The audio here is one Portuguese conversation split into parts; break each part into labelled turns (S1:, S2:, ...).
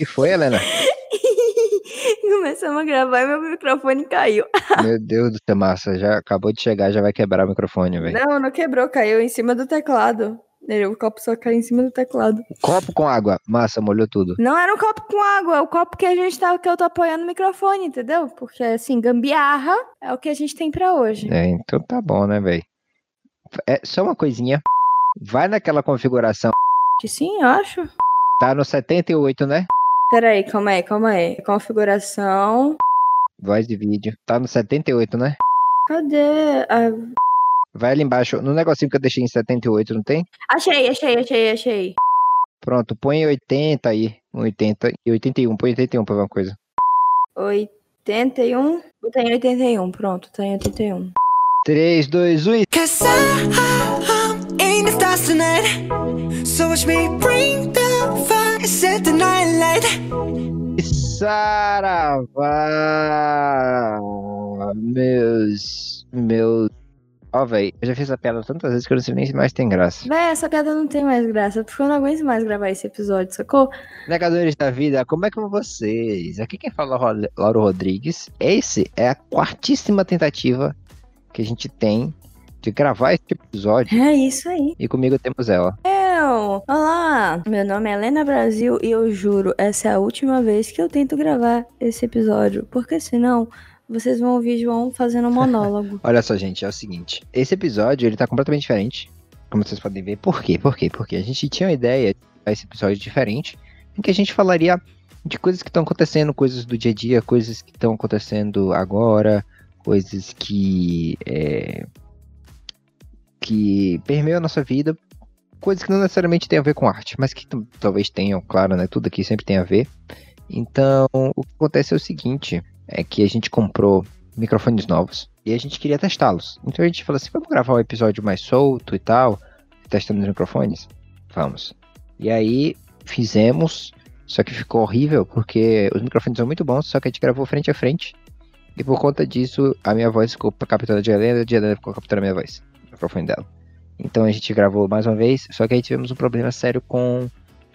S1: que foi, Helena?
S2: Começamos a gravar e meu microfone caiu.
S1: Meu Deus do céu, massa. Já acabou de chegar, já vai quebrar o microfone, velho.
S2: Não, não quebrou, caiu em cima do teclado. O copo só caiu em cima do teclado.
S1: Copo com água. Massa, molhou tudo.
S2: Não era um copo com água, é o copo que a gente tá, que eu tô apoiando o microfone, entendeu? Porque assim, gambiarra é o que a gente tem pra hoje.
S1: É, então tá bom, né, velho? É só uma coisinha. Vai naquela configuração.
S2: Que sim, eu acho.
S1: Tá no 78, né?
S2: Peraí, calma aí, calma aí. Configuração.
S1: Voz de vídeo. Tá no 78, né?
S2: Cadê? Ah,
S1: Vai ali embaixo, no negocinho que eu deixei em 78, não tem?
S2: achei, achei, achei, achei.
S1: Pronto, põe 80 aí. 80 e 81, põe 81 pra ver uma coisa.
S2: 81. Tá em 81, pronto, tá em 81.
S1: 3, 2, 1 e.
S3: Cause I, I'm in the stars tonight. So watch me bring the fire, set the night light.
S1: Saravá! Meus. Meus. Ó, velho, eu já fiz essa piada tantas vezes que eu não sei nem se mais tem graça.
S2: Véi, essa piada não tem mais graça, porque eu não aguento mais gravar esse episódio, sacou?
S1: Negadores da vida, como é que vão vocês? Aqui quem fala é Lauro Rodrigues. Esse é a quartíssima tentativa que a gente tem de gravar esse episódio.
S2: É isso aí.
S1: E comigo temos ela.
S2: Eu, olá, meu nome é Helena Brasil e eu juro, essa é a última vez que eu tento gravar esse episódio, porque senão vocês vão ouvir João fazendo um monólogo.
S1: Olha só, gente, é o seguinte. Esse episódio, ele tá completamente diferente. Como vocês podem ver. Por quê? Por quê? Porque a gente tinha uma ideia de esse episódio diferente, em que a gente falaria de coisas que estão acontecendo, coisas do dia a dia, coisas que estão acontecendo agora, coisas que é, que permeiam a nossa vida, coisas que não necessariamente têm a ver com arte, mas que talvez tenham, claro, né? Tudo aqui sempre tem a ver. Então, o que acontece é o seguinte, é que a gente comprou microfones novos e a gente queria testá-los. Então a gente falou assim, vamos gravar um episódio mais solto e tal, testando os microfones? Vamos. E aí fizemos, só que ficou horrível porque os microfones são muito bons, só que a gente gravou frente a frente. E por conta disso, a minha voz ficou captada de Helena, de Helena ficou captando a minha voz, microfone dela. Então a gente gravou mais uma vez, só que aí tivemos um problema sério com.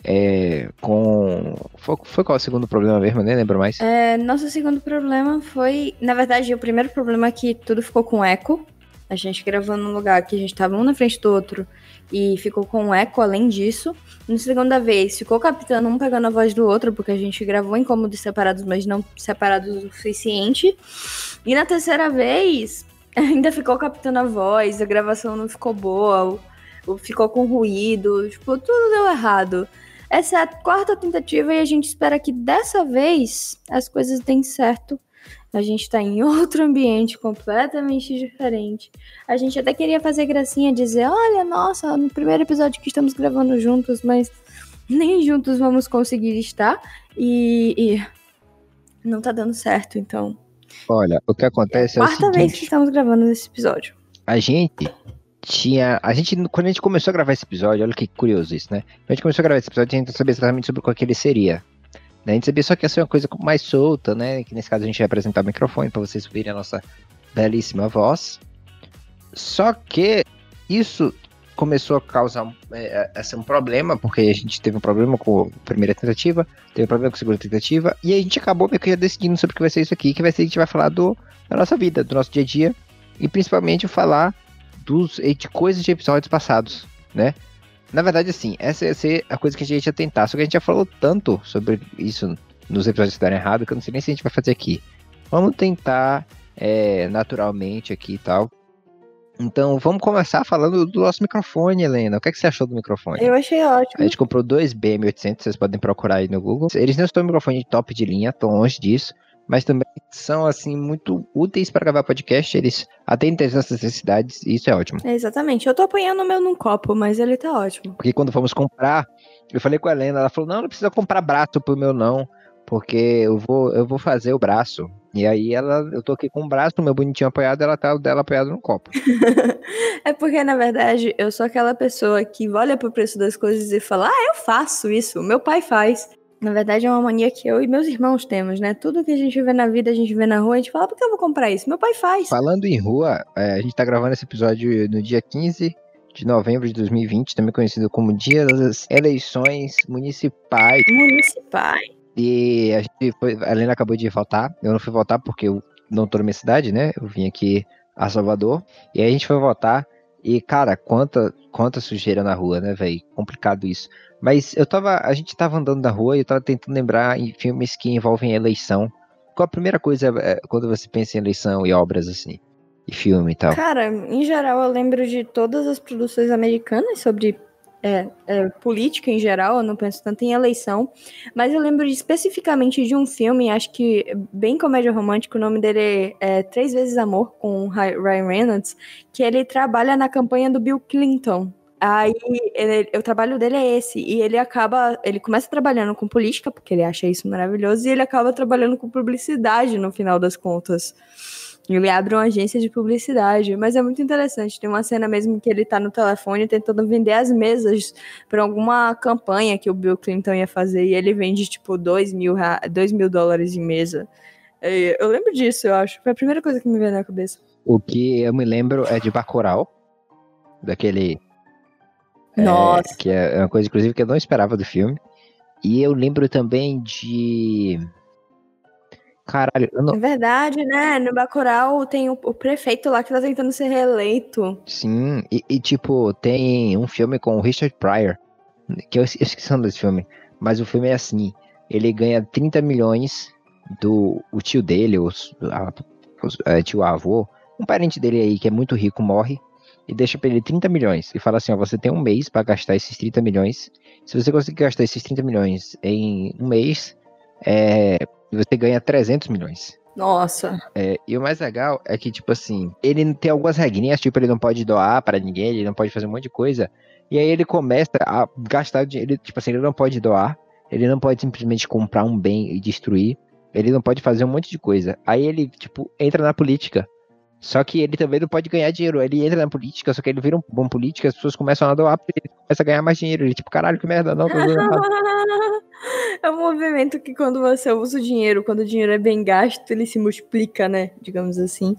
S1: É, com. Foi, foi qual o segundo problema mesmo? Nem lembro mais.
S2: É, nosso segundo problema foi, na verdade, o primeiro problema é que tudo ficou com eco. A gente gravou num lugar que a gente tava um na frente do outro e ficou com eco além disso. Na segunda vez, ficou captando um pegando a voz do outro, porque a gente gravou em cômodos separados, mas não separados o suficiente. E na terceira vez, ainda ficou captando a voz, a gravação não ficou boa, ficou com ruído, tipo, tudo deu errado. Essa é a quarta tentativa e a gente espera que dessa vez as coisas deem certo. A gente tá em outro ambiente completamente diferente. A gente até queria fazer gracinha, dizer: olha, nossa, no primeiro episódio que estamos gravando juntos, mas nem juntos vamos conseguir estar. E, e não tá dando certo, então.
S1: Olha, o que acontece é, o
S2: Quarta vez que
S1: seguinte.
S2: estamos gravando esse episódio.
S1: a gente tinha. A gente, quando a gente começou a gravar esse episódio, olha que curioso isso, né? Quando a gente começou a gravar esse episódio, a gente não sabia exatamente sobre qual que ele seria. né? A gente sabia só que ia ser uma coisa mais solta, né? Que nesse caso a gente ia apresentar o microfone para vocês ouvirem a nossa belíssima voz. Só que isso começou a causar é, ser um problema, porque a gente teve um problema com a primeira tentativa, teve um problema com a segunda tentativa, e a gente acabou meio que já decidindo sobre o que vai ser isso aqui, que vai ser a gente vai falar do, da nossa vida, do nosso dia a dia, e principalmente falar dos, de coisas de episódios passados, né? Na verdade, assim, essa ia ser a coisa que a gente ia tentar, só que a gente já falou tanto sobre isso nos episódios que deram errado, que eu não sei nem se a gente vai fazer aqui. Vamos tentar é, naturalmente aqui e tal. Então, vamos começar falando do nosso microfone, Helena. O que, é que você achou do microfone?
S2: Eu achei
S1: A
S2: ótimo.
S1: gente comprou dois BM800, vocês podem procurar aí no Google. Eles não estão em microfone top de linha, estão longe disso, mas também são, assim, muito úteis para gravar podcast. Eles atendem às nossas necessidades e isso é ótimo.
S2: É, exatamente. Eu tô apanhando o meu num copo, mas ele tá ótimo.
S1: Porque quando fomos comprar, eu falei com a Helena, ela falou, não, não precisa comprar braço pro meu não, porque eu vou, eu vou fazer o braço. E aí ela, eu tô aqui com o braço, meu bonitinho apoiado, ela tá dela apoiado no copo.
S2: É porque, na verdade, eu sou aquela pessoa que olha pro preço das coisas e fala, ah, eu faço isso, meu pai faz. Na verdade, é uma mania que eu e meus irmãos temos, né? Tudo que a gente vê na vida, a gente vê na rua, a gente fala, por que eu vou comprar isso? Meu pai faz.
S1: Falando em rua, é, a gente tá gravando esse episódio no dia 15 de novembro de 2020, também conhecido como Dia das Eleições Municipais.
S2: Municipais.
S1: E a gente foi, a Helena acabou de voltar. Eu não fui voltar porque eu não tô na minha cidade, né? Eu vim aqui a Salvador. E aí a gente foi voltar. E, cara, quanta, quanta sujeira na rua, né, velho? Complicado isso. Mas eu tava. A gente tava andando na rua e eu tava tentando lembrar em filmes que envolvem eleição. Qual a primeira coisa é, quando você pensa em eleição e obras assim? E filme e tal?
S2: Cara, em geral eu lembro de todas as produções americanas sobre é, é, política em geral, eu não penso tanto em eleição, mas eu lembro especificamente de um filme, acho que bem comédia romântica, o nome dele é, é Três Vezes Amor, com Ryan Reynolds, que ele trabalha na campanha do Bill Clinton. Aí ele, o trabalho dele é esse, e ele acaba, ele começa trabalhando com política, porque ele acha isso maravilhoso, e ele acaba trabalhando com publicidade no final das contas. Ele abre uma agência de publicidade, mas é muito interessante. Tem uma cena mesmo que ele tá no telefone tentando vender as mesas para alguma campanha que o Bill Clinton ia fazer, e ele vende tipo 2 mil, 2 mil dólares em mesa. Eu lembro disso, eu acho. Foi a primeira coisa que me veio na cabeça.
S1: O que eu me lembro é de Bacurau, daquele
S2: é, Nossa.
S1: É, que é uma coisa, inclusive, que eu não esperava do filme. E eu lembro também de. Caralho, não...
S2: É verdade, né? No Bacurau tem o, o, prefeito lá que tá tentando ser reeleito.
S1: Sim, e, e, tipo, tem um filme com o Richard Pryor, que eu, eu esqueci o nome desse filme, mas o filme é assim, ele ganha 30 milhões do o tio dele, o, a, o é, tio avô, um parente dele aí que é muito rico morre, e deixa para ele 30 milhões e fala assim: ó, você tem um mês para gastar esses 30 milhões. Se você conseguir gastar esses 30 milhões em um mês, é, você ganha 300 milhões.
S2: Nossa.
S1: É, e o mais legal é que, tipo assim, ele tem algumas regrinhas, tipo, ele não pode doar para ninguém, ele não pode fazer um monte de coisa. E aí ele começa a gastar dinheiro, tipo assim, ele não pode doar, ele não pode simplesmente comprar um bem e destruir, ele não pode fazer um monte de coisa. Aí ele, tipo, entra na política. Só que ele também não pode ganhar dinheiro. Ele entra na política, só que ele vira um bom político, as pessoas começam a doar, ele começa a ganhar mais dinheiro. Ele, tipo, caralho, que merda, não, tô
S2: É um movimento que quando você usa o dinheiro, quando o dinheiro é bem gasto, ele se multiplica, né? Digamos assim.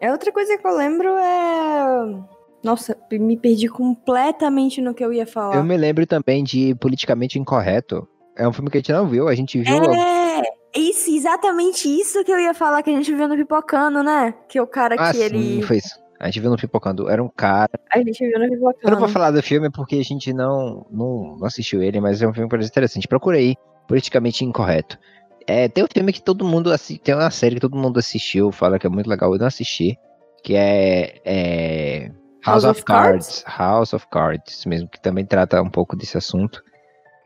S2: É outra coisa que eu lembro é. Nossa, me perdi completamente no que eu ia falar.
S1: Eu me lembro também de Politicamente Incorreto. É um filme que a gente não viu, a gente viu.
S2: É, isso, exatamente isso que eu ia falar que a gente viu no Pipocando, né? Que o cara
S1: ah,
S2: que
S1: sim,
S2: ele.
S1: Foi isso. A gente viu no Pipocando. Era um cara.
S2: A gente viu no Pipocando.
S1: Eu não vou falar do filme porque a gente não, não, não assistiu ele, mas é um filme interessante. Procurei politicamente incorreto. É, tem um filme que todo mundo assiste, tem uma série que todo mundo assistiu, fala que é muito legal, eu não assisti, que é, é House, House, of, of Cards. Cards. House of Cards, mesmo que também trata um pouco desse assunto,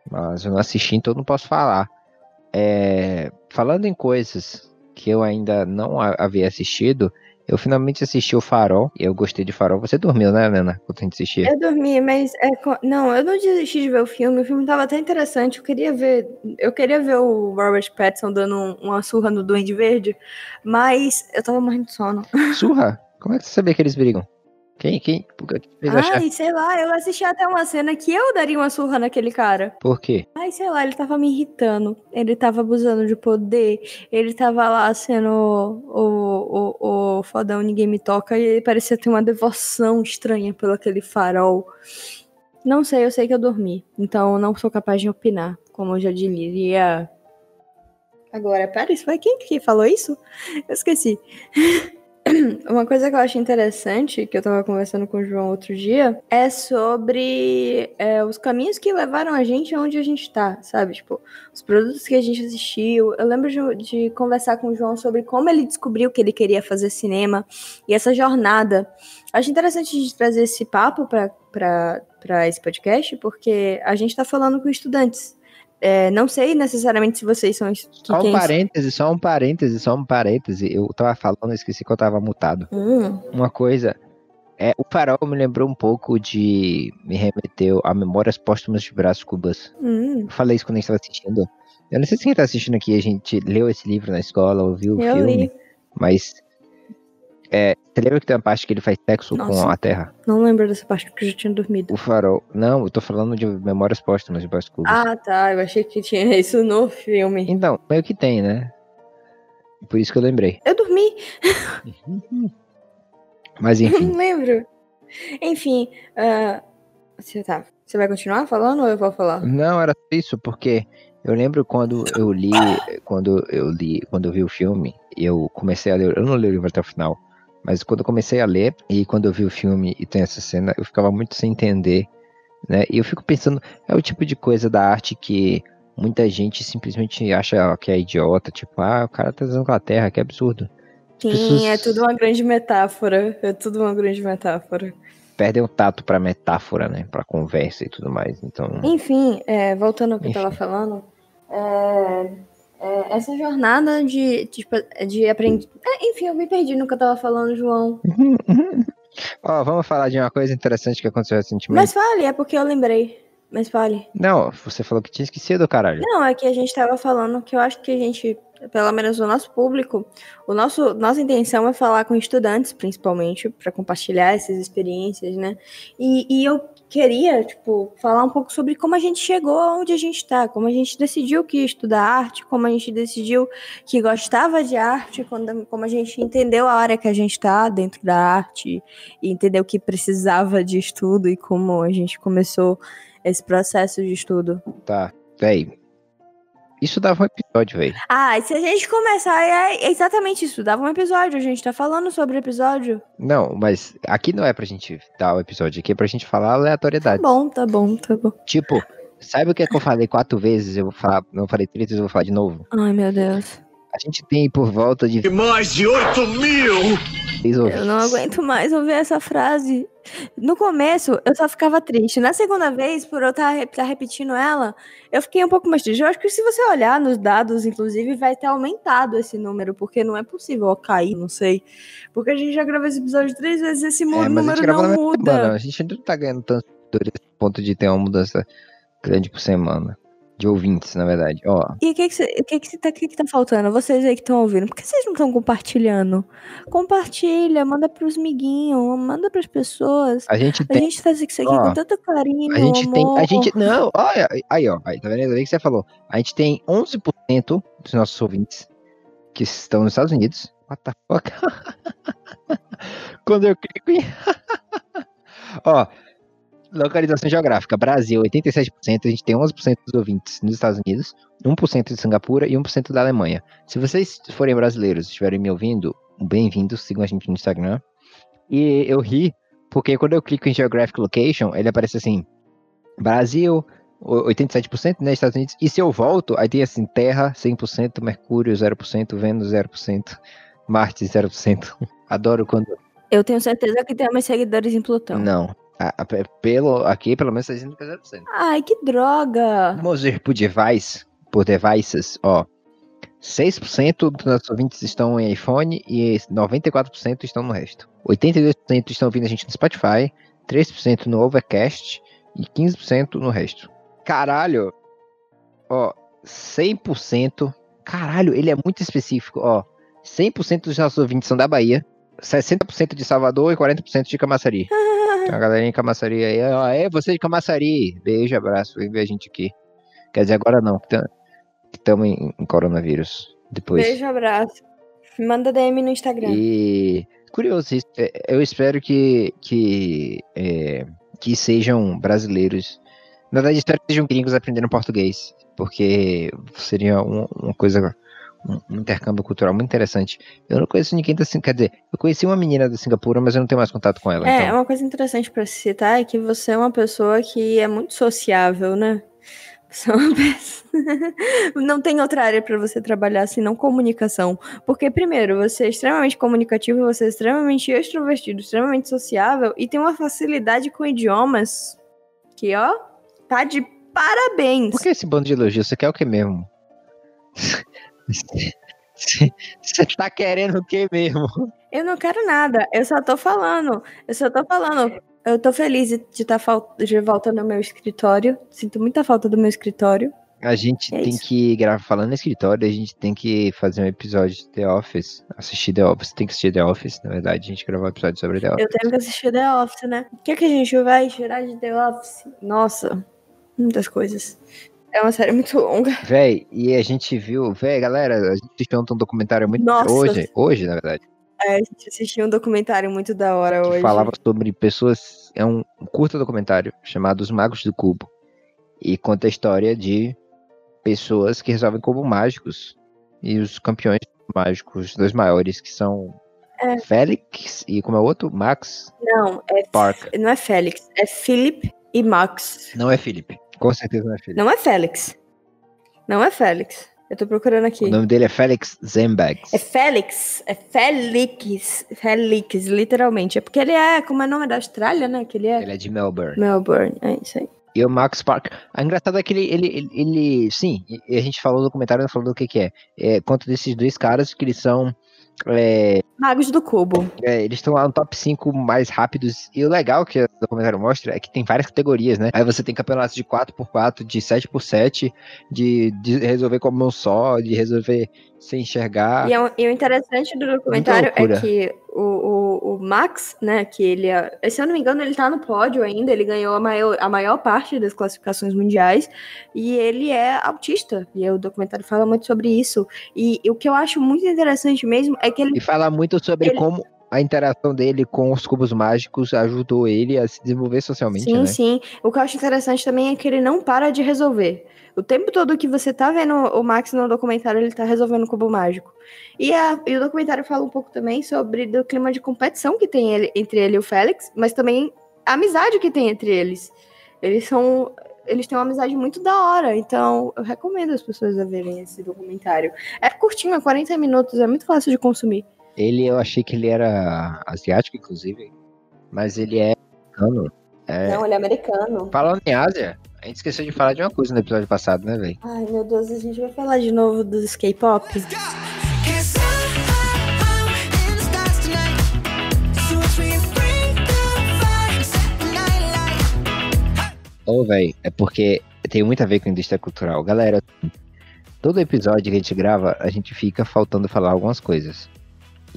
S1: mas eu não assisti, então não posso falar. É, falando em coisas que eu ainda não havia assistido, eu finalmente assisti o Farol e eu gostei de Farol. Você dormiu, né, Helena? Quando a gente assistia?
S2: Eu dormi, mas é, não, eu não desisti de ver o filme. O filme tava até interessante. Eu queria ver, eu queria ver o Robert Pattinson dando um, uma surra no Duende Verde, mas eu tava morrendo de sono.
S1: Surra? Como é que você sabia que eles brigam? Quem, quem?
S2: Ai, achar? sei lá, eu assisti até uma cena que eu daria uma surra naquele cara.
S1: Por quê?
S2: Ai, sei lá, ele tava me irritando. Ele tava abusando de poder. Ele tava lá sendo o, o, o fodão, ninguém me toca. E ele parecia ter uma devoção estranha pelo aquele farol. Não sei, eu sei que eu dormi. Então eu não sou capaz de opinar. Como eu já diria. Agora, pera, isso foi quem que falou isso? Eu esqueci. Uma coisa que eu acho interessante, que eu tava conversando com o João outro dia, é sobre é, os caminhos que levaram a gente aonde a gente tá, sabe? Tipo, os produtos que a gente assistiu. Eu lembro de, de conversar com o João sobre como ele descobriu que ele queria fazer cinema e essa jornada. Acho interessante a gente trazer esse papo para esse podcast, porque a gente tá falando com estudantes. É, não sei necessariamente se vocês são.
S1: Só um parêntese, só um parêntese, só um parêntese. Eu tava falando, esqueci que eu tava mutado.
S2: Hum.
S1: Uma coisa. É, o farol me lembrou um pouco de. Me remeteu a Memórias Póstumas de Brás Cubas.
S2: Hum.
S1: Eu falei isso quando a gente tava assistindo. Eu não sei se quem tá assistindo aqui, a gente leu esse livro na escola, ouviu o
S2: eu
S1: filme.
S2: Li.
S1: Mas é, você lembra que tem uma parte que ele faz sexo Nossa, com a Terra?
S2: Não lembro dessa parte porque eu já tinha dormido.
S1: O farol. Não, eu tô falando de Memórias Póstumas de Cubas.
S2: Ah, tá. Eu achei que tinha isso no filme.
S1: Então, meio que tem, né? Por isso que eu lembrei.
S2: Eu dormi.
S1: Mas enfim.
S2: Não lembro. Enfim, uh, você tá. Você vai continuar falando ou eu vou falar?
S1: Não, era isso, porque Eu lembro quando eu li, quando eu li, quando eu vi o filme, eu comecei a ler, eu não li o livro até o final, mas quando eu comecei a ler e quando eu vi o filme e tem essa cena, eu ficava muito sem entender, né? E eu fico pensando, é o tipo de coisa da arte que muita gente simplesmente acha que é idiota, tipo, ah, o cara tá usando com a terra, que absurdo.
S2: Sim,
S1: pessoas-
S2: é tudo uma grande metáfora. É tudo uma grande metáfora.
S1: Perdem o tato pra metáfora, né? Pra conversa e tudo mais. Então,
S2: Enfim, é, voltando ao que eu tava
S1: Enfim.
S2: falando, é, é, essa jornada de, tipo, de aprender. enfim, eu me perdi no que eu tava falando, João.
S1: ó, vamos falar de uma coisa interessante que aconteceu recentemente.
S2: Mas fale, é porque eu lembrei. Mas fale.
S1: Não, você falou que tinha esquecido, caralho.
S2: Não, é que a gente tava falando que eu acho que a gente, pelo menos o nosso público, o nosso, nossa intenção é falar com estudantes, principalmente, para compartilhar essas experiências, né? E, e eu queria, tipo, falar um pouco sobre como a gente chegou aonde a gente tá, como a gente decidiu que ia estudar arte, como a gente decidiu que gostava de arte, quando, como a gente entendeu a área que a gente tá dentro da arte e entendeu que precisava de estudo e como a gente começou esse processo de estudo.
S1: Tá, véi. Isso dava um episódio, véi.
S2: Ah, e se a gente começar, é exatamente isso. Dava um episódio, a gente tá falando sobre o episódio.
S1: Não, mas aqui não é pra gente dar o episódio, aqui é pra gente falar
S2: Tá
S1: aleatoriedade.
S2: bom, tá bom, tá bom.
S1: Tipo, sabe o que é que eu falei quatro vezes? Eu vou falar, não falei três vezes, eu vou falar de novo.
S2: Ai, meu Deus.
S1: A gente tem por volta de
S4: Mais de 8 mil!
S2: Eu não aguento mais ouvir essa frase. No começo, eu só ficava triste. Na segunda vez, por eu estar repetindo ela, eu fiquei um pouco mais triste. Eu acho que se você olhar nos dados, inclusive, vai ter aumentado esse número, porque não é possível ó, cair, não sei. Porque a gente já gravou esse episódio três vezes, esse mu-
S1: É,
S2: número não muda.
S1: semana. A gente não tá ganhando tanto ponto de ter uma mudança grande por semana. De ouvintes, na verdade. Ó,
S2: E o que que, que, que, tá, que que tá faltando? Vocês aí que estão ouvindo, por que vocês não estão compartilhando? Compartilha, manda pros amiguinhos, manda pras pessoas.
S1: a gente
S2: A
S1: tem.
S2: gente faz isso aqui
S1: Ó,
S2: com tanto carinho,
S1: A gente tem.
S2: amor.
S1: A gente. Não, olha. Aí, ó. Aí, tá vendo? Aí que você falou. A gente tem 11% dos nossos ouvintes que estão nos Estados Unidos. What the fuck? Quando eu clico em. ó. Localização geográfica. Brasil, 87%. A gente tem 11% dos ouvintes nos Estados Unidos, 1% de Singapura e 1% da Alemanha. Se vocês forem brasileiros e estiverem me ouvindo, bem-vindos. Sigam a gente no Instagram. E eu ri porque quando eu clico em Geographic Location, ele aparece assim: Brasil, o- 87%, né? Estados Unidos. E se eu volto, aí tem assim: Terra, 100%, Mercúrio, 0%, Vênus, 0%, Marte, 0%. Adoro quando.
S2: Eu tenho certeza que tem mais seguidores em Plutão.
S1: Não. A- a- pe- pelo, aqui, pelo menos, tá dizendo que é 0%.
S2: Ai, que droga!
S1: Vamos ver por device, por devices, ó. 6% dos nossos ouvintes estão em iPhone e 94% estão no resto. 82% estão ouvindo a gente no Spotify, 3% no Overcast e 15% no resto. Caralho! Ó, 100%. Caralho, ele é muito específico, ó. 100% dos nossos ouvintes são da Bahia, 60% de Salvador e 40% de Camaçari. Tem uma galerinha em Camaçari aí. Ó, é você de Camaçari. Beijo, abraço. Vem ver a gente aqui. Quer dizer, agora não. Estamos em, em coronavírus. Depois.
S2: Beijo, abraço. Manda DM no Instagram.
S1: E curioso, é, eu espero que que, é, que sejam brasileiros. Na verdade, espero que sejam gringos aprendendo português, porque seria um- uma coisa, um, intercâmbio cultural muito interessante. Eu não conheço ninguém da Singapura, quer dizer, eu conheci uma menina da Singapura, mas eu não tenho mais contato com ela.
S2: É,
S1: então,
S2: uma coisa interessante pra se citar é que você é uma pessoa que é muito sociável, né? É. Não tem outra área pra você trabalhar senão comunicação. Porque, primeiro, você é extremamente comunicativo, você é extremamente extrovertido, extremamente sociável e tem uma facilidade com idiomas que, ó, tá de parabéns.
S1: Por que esse bando de elogios? Você quer o que mesmo? Você tá querendo o que mesmo?
S2: Eu não quero nada, eu só tô falando. Eu só tô falando. Eu tô feliz de estar fal- de volta no meu escritório. Sinto muita falta do meu escritório.
S1: A gente
S2: É
S1: tem
S2: isso.
S1: que gravar falando no escritório, a gente tem que fazer um episódio de The Office. Assistir The Office, tem que assistir The Office, na verdade, a gente gravou um episódio sobre The Office.
S2: Eu tenho que assistir The Office, né? O que, que a gente vai tirar de The Office? Nossa, muitas coisas. É uma série muito longa.
S1: Véi, e a gente viu, véi, galera, a gente assistiu um documentário muito.
S2: Nossa.
S1: Hoje, hoje, na verdade,
S2: É, a gente assistiu um documentário muito da hora
S1: que
S2: hoje.
S1: falava sobre pessoas. É um curto documentário chamado Os Magos do Cubo. E conta a história de pessoas que resolvem como mágicos. E os campeões mágicos, dois maiores, que são
S2: É.
S1: Félix e como é o outro? Max
S2: Não, é,
S1: Park.
S2: não é Félix, é Philip e Max.
S1: Não é Felipe. Com certeza não é Felipe.
S2: Não é Félix. Não é Félix. Eu tô procurando aqui.
S1: O nome dele é Félix Zembags.
S2: É Félix. É Félix. Félix, literalmente. É porque ele é, como é o nome da Austrália, né? Que ele é
S1: Ele é de Melbourne.
S2: Melbourne. É isso aí.
S1: E o Max Park. A engraçado é que ele, ele, ele, ele- sim, a gente falou no documentário, não falou do que que é. É conta desses dois caras que eles são, é,
S2: Magos do Cubo.
S1: é, eles estão lá no top 5 mais rápidos. E o legal que o documentário mostra é que tem várias categorias, né? Aí você tem campeonatos de 4x4, de 7x7, de, de resolver com a mão só, de resolver sem enxergar.
S2: E, é e o interessante do documentário é que o, o, o Max, né, que ele é, se eu não me engano, ele tá no pódio ainda, ele ganhou a maior, a maior parte das classificações mundiais, e ele é autista, e o documentário fala muito sobre isso. E, e o que eu acho muito interessante mesmo é que ele
S1: E fala muito sobre
S2: Ele-
S1: como a interação dele com os cubos mágicos ajudou ele a se desenvolver socialmente,
S2: Sim,
S1: né?
S2: sim. O que eu acho interessante também é que ele não para de resolver. O tempo todo que você tá vendo o Max no documentário, ele tá resolvendo o cubo mágico. E, a- e o documentário fala um pouco também sobre do clima de competição que tem ele- entre ele e o Félix, mas também a amizade que tem entre eles. Eles são. Eles têm uma amizade muito da hora, então eu recomendo as pessoas a verem esse documentário. É curtinho, é 40 minutos, é muito fácil de consumir.
S1: Ele, eu achei que ele era asiático, inclusive, mas ele é americano. É,
S2: Não, ele é americano.
S1: Falando em Ásia, a gente esqueceu de falar de uma coisa no episódio passado, né, velho?
S2: Ai, meu Deus, a gente vai falar de novo dos K-pop?
S1: Ô, velho, é porque tem muito a ver com a indústria cultural. Galera, todo episódio que a gente grava, a gente fica faltando falar algumas coisas.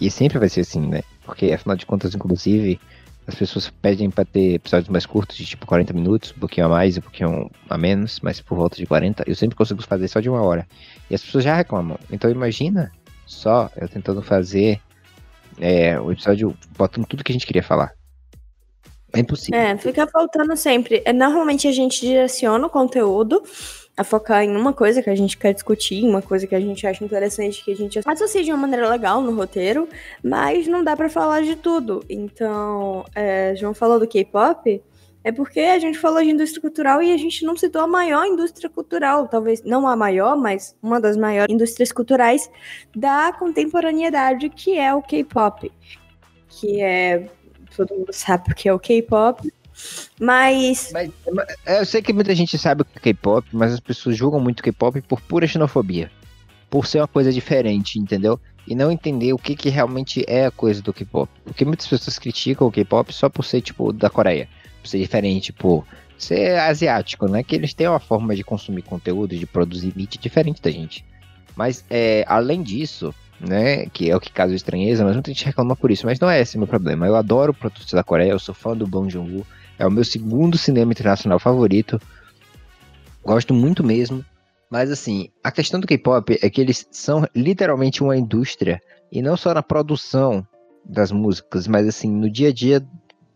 S1: E sempre vai ser assim, né? Porque, afinal de contas, inclusive, as pessoas pedem pra ter episódios mais curtos, de tipo 40 minutos, um pouquinho a mais, um pouquinho a menos, mas por volta de 40. Eu sempre consigo fazer só de uma hora. E as pessoas já reclamam. Então imagina só eu tentando fazer é, o episódio botando tudo que a gente queria falar. É impossível.
S2: É, fica faltando sempre. Normalmente a gente direciona o conteúdo a focar em uma coisa que a gente quer discutir, uma coisa que a gente acha interessante, que a gente associa de uma maneira legal no roteiro, mas não dá pra falar de tudo. Então, é, João falou do K-pop, é porque a gente falou de indústria cultural e a gente não citou a maior indústria cultural, talvez não a maior, mas uma das maiores indústrias culturais da contemporaneidade, que é o K-pop. Que é. Todo mundo sabe o que é o K-pop. Mas
S1: Mas, é, eu sei que muita gente sabe o que é K-pop, mas as pessoas julgam muito K-pop por pura xenofobia. Por ser uma coisa diferente, entendeu? E não entender o que, que realmente é a coisa do K-pop. Porque muitas pessoas criticam o K-pop só por ser, tipo, da Coreia. Por ser diferente, por ser asiático, né? Que eles têm uma forma de consumir conteúdo, de produzir mídia diferente da gente. Mas, é, além disso, né? Que é o que causa estranheza, mas muita gente reclama por isso. Mas não é esse o meu problema. Eu adoro produtos da Coreia, eu sou fã do Bong Joon-ho. É o meu segundo cinema internacional favorito. Gosto muito mesmo. Mas assim, a questão do K-pop é que eles são literalmente uma indústria. E não só na produção das músicas, mas assim, no dia a dia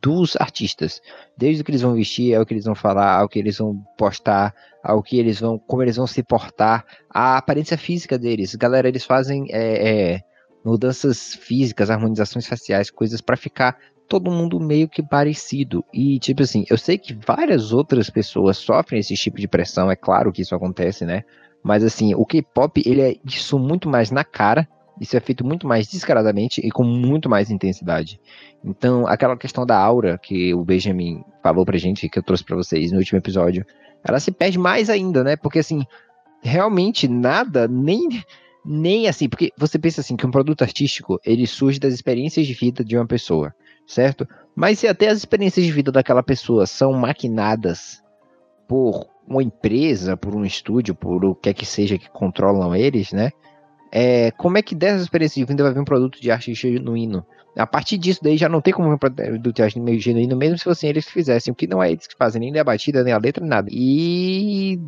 S1: dos artistas. Desde o que eles vão vestir, ao que eles vão falar, ao que eles vão postar, ao que eles vão. como eles vão se portar, a aparência física deles. Galera, eles fazem é, é, mudanças físicas, harmonizações faciais, coisas pra ficar todo mundo meio que parecido. E, tipo assim, eu sei que várias outras pessoas sofrem esse tipo de pressão, é claro que isso acontece, né? Mas, assim, o K-pop, ele é isso muito mais na cara, isso é feito muito mais descaradamente e com muito mais intensidade. Então, aquela questão da aura que o Benjamin falou pra gente, que eu trouxe pra vocês no último episódio, ela se perde mais ainda, né? Porque, assim, realmente nada, nem nem assim, porque você pensa assim que um produto artístico, ele surge das experiências de vida de uma pessoa certo? Mas se até as experiências de vida daquela pessoa são maquinadas por uma empresa, por um estúdio, por o que é que seja que controlam eles, né? É, como é que dessas experiências de vida vai vir um produto de arte genuíno? A partir disso daí já não tem como vir um produto de arte genuíno, mesmo se fossem eles fizessem, que não é eles que fazem, nem a batida, nem a letra, nada. E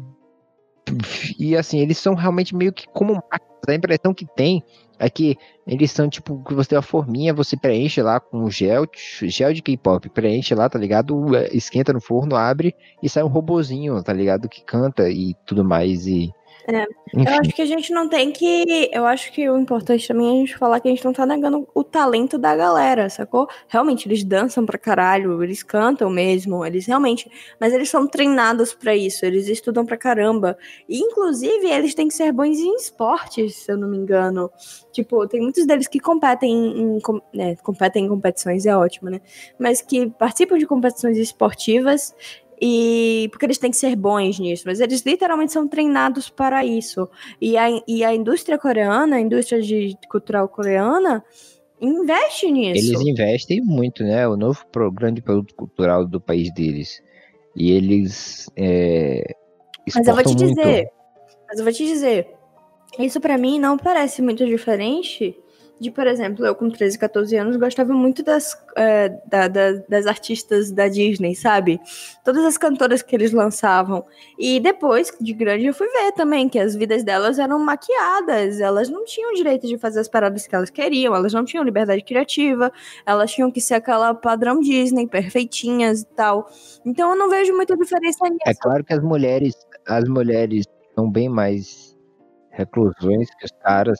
S1: e assim, eles são realmente meio que como. A impressão que tem é que eles são tipo que você tem uma forminha, você preenche lá com gel, gel de K-pop, preenche lá, tá ligado? Esquenta no forno, abre e sai um robozinho, tá ligado? Que canta e tudo mais. E
S2: Eu
S1: Enfim,
S2: acho que a gente não tem que. Eu acho que o importante também é a gente falar que a gente não tá negando o talento da galera, sacou? Realmente, eles dançam pra caralho, eles cantam mesmo, eles realmente. Mas eles são treinados pra isso, eles estudam pra caramba. E, inclusive, eles têm que ser bons em esportes, se eu não me engano. Tipo, tem muitos deles que competem em. com- né, competem em competições, é ótimo, né? Mas que participam de competições esportivas e porque eles têm que ser bons nisso, mas eles literalmente são treinados para isso. E a, e a indústria coreana, a indústria de cultural coreana, investe nisso.
S1: eles investem muito, né? O novo pro- grande produto cultural do país deles. E eles é,
S2: Mas eu vou te
S1: muito.
S2: dizer, mas eu vou te dizer, isso pra mim não parece muito diferente de, por exemplo, eu com 13, 14 anos gostava muito das, é, da- da- das artistas da Disney, sabe? Todas as cantoras que eles lançavam. E depois, de grande, eu fui ver também que as vidas delas eram maquiadas, elas não tinham direito de fazer as paradas que elas queriam, elas não tinham liberdade criativa, elas tinham que ser aquela padrão Disney, perfeitinhas e tal. Então eu não vejo muita diferença nisso.
S1: É claro que as mulheres, as mulheres são bem mais reclusões que os caras.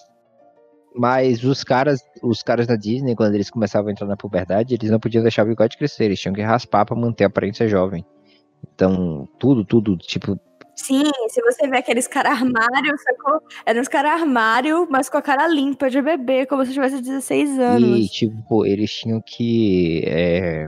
S1: Mas os caras, os caras da Disney, quando eles começavam a entrar na puberdade, eles não podiam deixar o bigode crescer, eles tinham que raspar pra manter a aparência jovem. Então, tudo, tudo, tipo,
S2: Sim, se você vê aqueles cara armário, sacou? Eram os cara armário, mas com a cara limpa de bebê, como se tivesse 16
S1: E,
S2: anos.
S1: tipo, eles tinham que. é,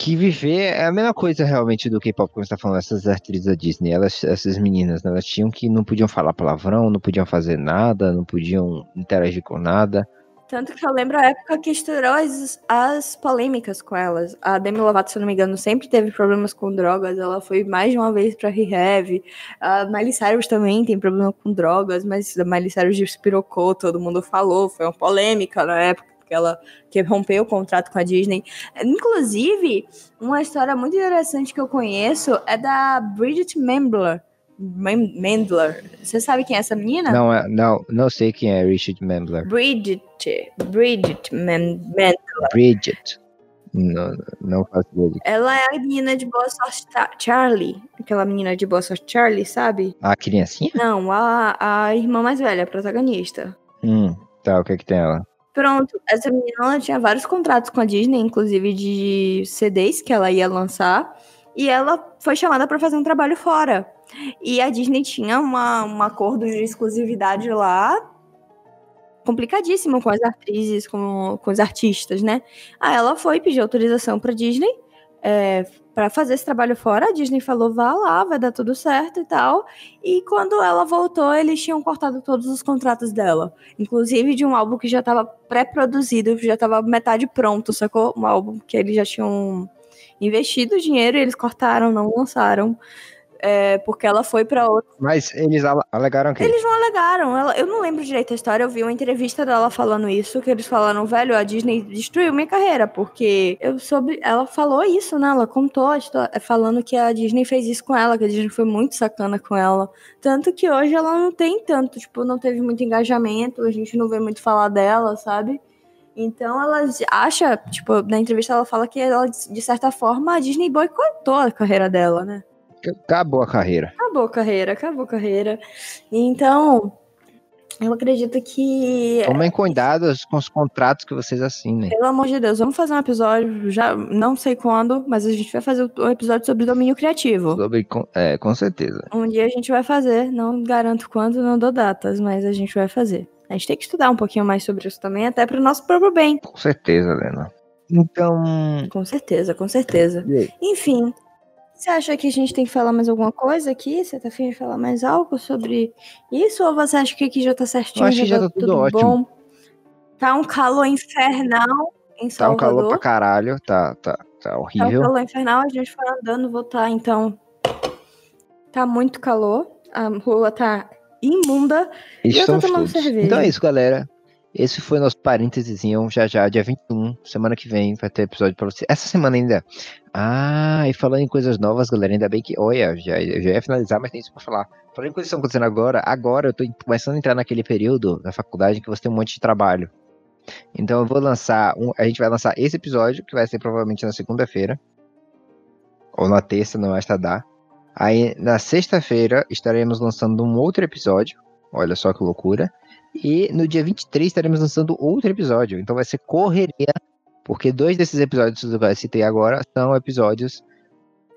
S1: que viver é a mesma coisa realmente do K-pop, como você tá falando, essas atrizes da Disney, elas, essas meninas, né, elas tinham que. não podiam falar palavrão, não podiam fazer nada, não podiam interagir com nada.
S2: Tanto que eu lembro a época que estourou as, as polêmicas com elas. A Demi Lovato, se eu não me engano, sempre teve problemas com drogas. Ela foi mais de uma vez pra rehab. A Miley Cyrus também tem problema com drogas, mas a Miley Cyrus despirocou, todo mundo falou. Foi uma polêmica na época, porque ela que rompeu o contrato com a Disney. Inclusive, uma história muito interessante que eu conheço é da Bridget Mendler. Mendler. Você sabe quem é essa menina?
S1: Não, é- não, não sei quem é Richard Mendler.
S2: Bridget. Bridget Men- Mendler.
S1: Bridget. Não, não faço ideia. de-
S2: Ela é a menina de Boa Sorte Charlie. Aquela menina de Boa Sorte Charlie, sabe?
S1: A criancinha?
S2: Não, a, a irmã mais velha, a protagonista.
S1: Hum, tá, o que é que tem ela?
S2: Pronto, essa menina ela tinha vários contratos com a Disney, inclusive de CDs que ela ia lançar. E ela foi chamada para fazer um trabalho fora. E a Disney tinha uma, um acordo de exclusividade lá complicadíssimo com as atrizes, com, com os artistas, né? Aí ela foi pedir autorização pra Disney é, para fazer esse trabalho fora. A Disney falou: vá lá, vai dar tudo certo e tal. E quando ela voltou, eles tinham cortado todos os contratos dela. Inclusive de um álbum que já estava pré-produzido, já estava metade pronto, sacou? Um álbum que eles já tinham investido dinheiro e eles cortaram, não lançaram. É, porque ela foi para outro.
S1: Mas eles ale- alegaram que.
S2: Eles não alegaram. Ela, eu não lembro direito a história. Eu vi uma entrevista dela falando isso, que eles falaram, velho, a Disney destruiu minha carreira, porque eu soube. Ela falou isso, né? Ela contou a história, falando que a Disney fez isso com ela, que a Disney foi muito sacana com ela. Tanto que hoje ela não tem tanto, tipo, não teve muito engajamento, a gente não vê muito falar dela, sabe? Então ela acha, tipo, na entrevista ela fala que ela, de certa forma, a Disney boicotou a carreira dela, né?
S1: Acabou a carreira.
S2: Acabou a carreira, acabou a carreira. Então, eu acredito que,
S1: Tomem cuidado com os contratos que vocês assinem.
S2: pelo amor de Deus, vamos fazer um episódio, já não sei quando, mas a gente vai fazer um episódio sobre domínio criativo.
S1: Sobre, é, com certeza.
S2: Um dia a gente vai fazer, não garanto quando, não dou datas, mas a gente vai fazer. A gente tem que estudar um pouquinho mais sobre isso também, até para o nosso próprio bem.
S1: Com certeza, Lena. Então.
S2: Com certeza, com certeza. Enfim, você acha que a gente tem que falar mais alguma coisa aqui? Você tá afim de falar mais algo sobre isso? Ou você acha que aqui já tá certinho?
S1: Eu acho que já tá tudo ótimo.
S2: bom? Tá um calor infernal em
S1: Tá um
S2: Salvador.
S1: calor pra caralho. Tá, tá, tá
S2: Tá um
S1: horrível.
S2: calor infernal, a gente foi andando, voltar, então. Tá muito calor. A rua tá imunda. eu tô
S1: Estamos
S2: tomando
S1: todos.
S2: cerveja.
S1: Então é isso, galera. Esse foi nosso parênteses. Já já, dia 21, semana que vem, vai ter episódio pra você. Essa semana ainda. Ah, e falando em coisas novas, galera, ainda bem que. Olha, já, já ia finalizar, mas tem isso pra falar. Falando em coisas que estão acontecendo agora, agora eu tô começando a entrar naquele período da faculdade que você tem um monte de trabalho. Então eu vou lançar. Um, a gente vai lançar esse episódio, que vai ser provavelmente na segunda-feira. Ou na terça, não basta dar. Aí na sexta-feira estaremos lançando um outro episódio. Olha só que loucura. E no dia 23 estaremos lançando outro episódio. Então vai ser correria, porque dois desses episódios que eu citei agora são episódios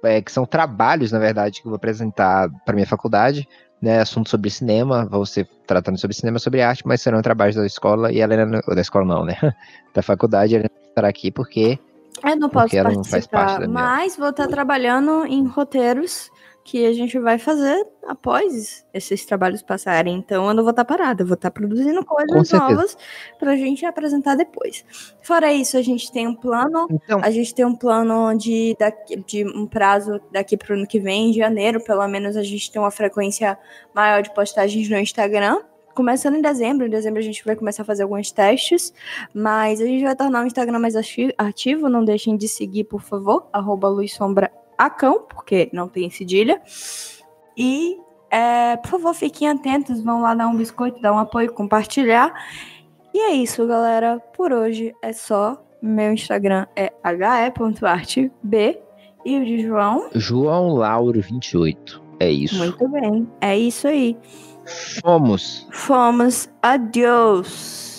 S1: é, que são trabalhos, na verdade, que eu vou apresentar para minha faculdade, né? Assuntos sobre cinema, vou ser tratando sobre cinema, sobre arte, mas serão trabalhos da escola e a Helena, da escola não, né? Da faculdade, a Helena estará aqui porque
S2: Eu não posso
S1: Porque ela não faz parte
S2: participar,
S1: da minha-
S2: mas vou estar trabalhando em roteiros que a gente vai fazer após esses trabalhos passarem. Então eu não vou estar parada, eu vou estar produzindo
S1: Com
S2: coisas novas pra gente apresentar depois. Fora isso, a gente tem um plano
S1: Então,
S2: A gente tem um plano de, daqui, de um prazo daqui para o ano que vem, em janeiro, pelo menos, a gente tem uma frequência maior de postagens no Instagram. Começando em dezembro, em dezembro a gente vai começar a fazer alguns testes, mas a gente vai tornar o Instagram mais ati- ativo. Não deixem de seguir, por favor, arroba Luiz Sombra Acão, porque não tem cedilha. E, é, por favor, fiquem atentos, vão lá dar um biscoito, dar um apoio, compartilhar. E é isso, galera. Por hoje é só. Meu Instagram é he.artb e o de João.
S1: João Lauro 28. É isso.
S2: Muito bem. É isso aí.
S1: Fomos.
S2: Fomos. Adiós.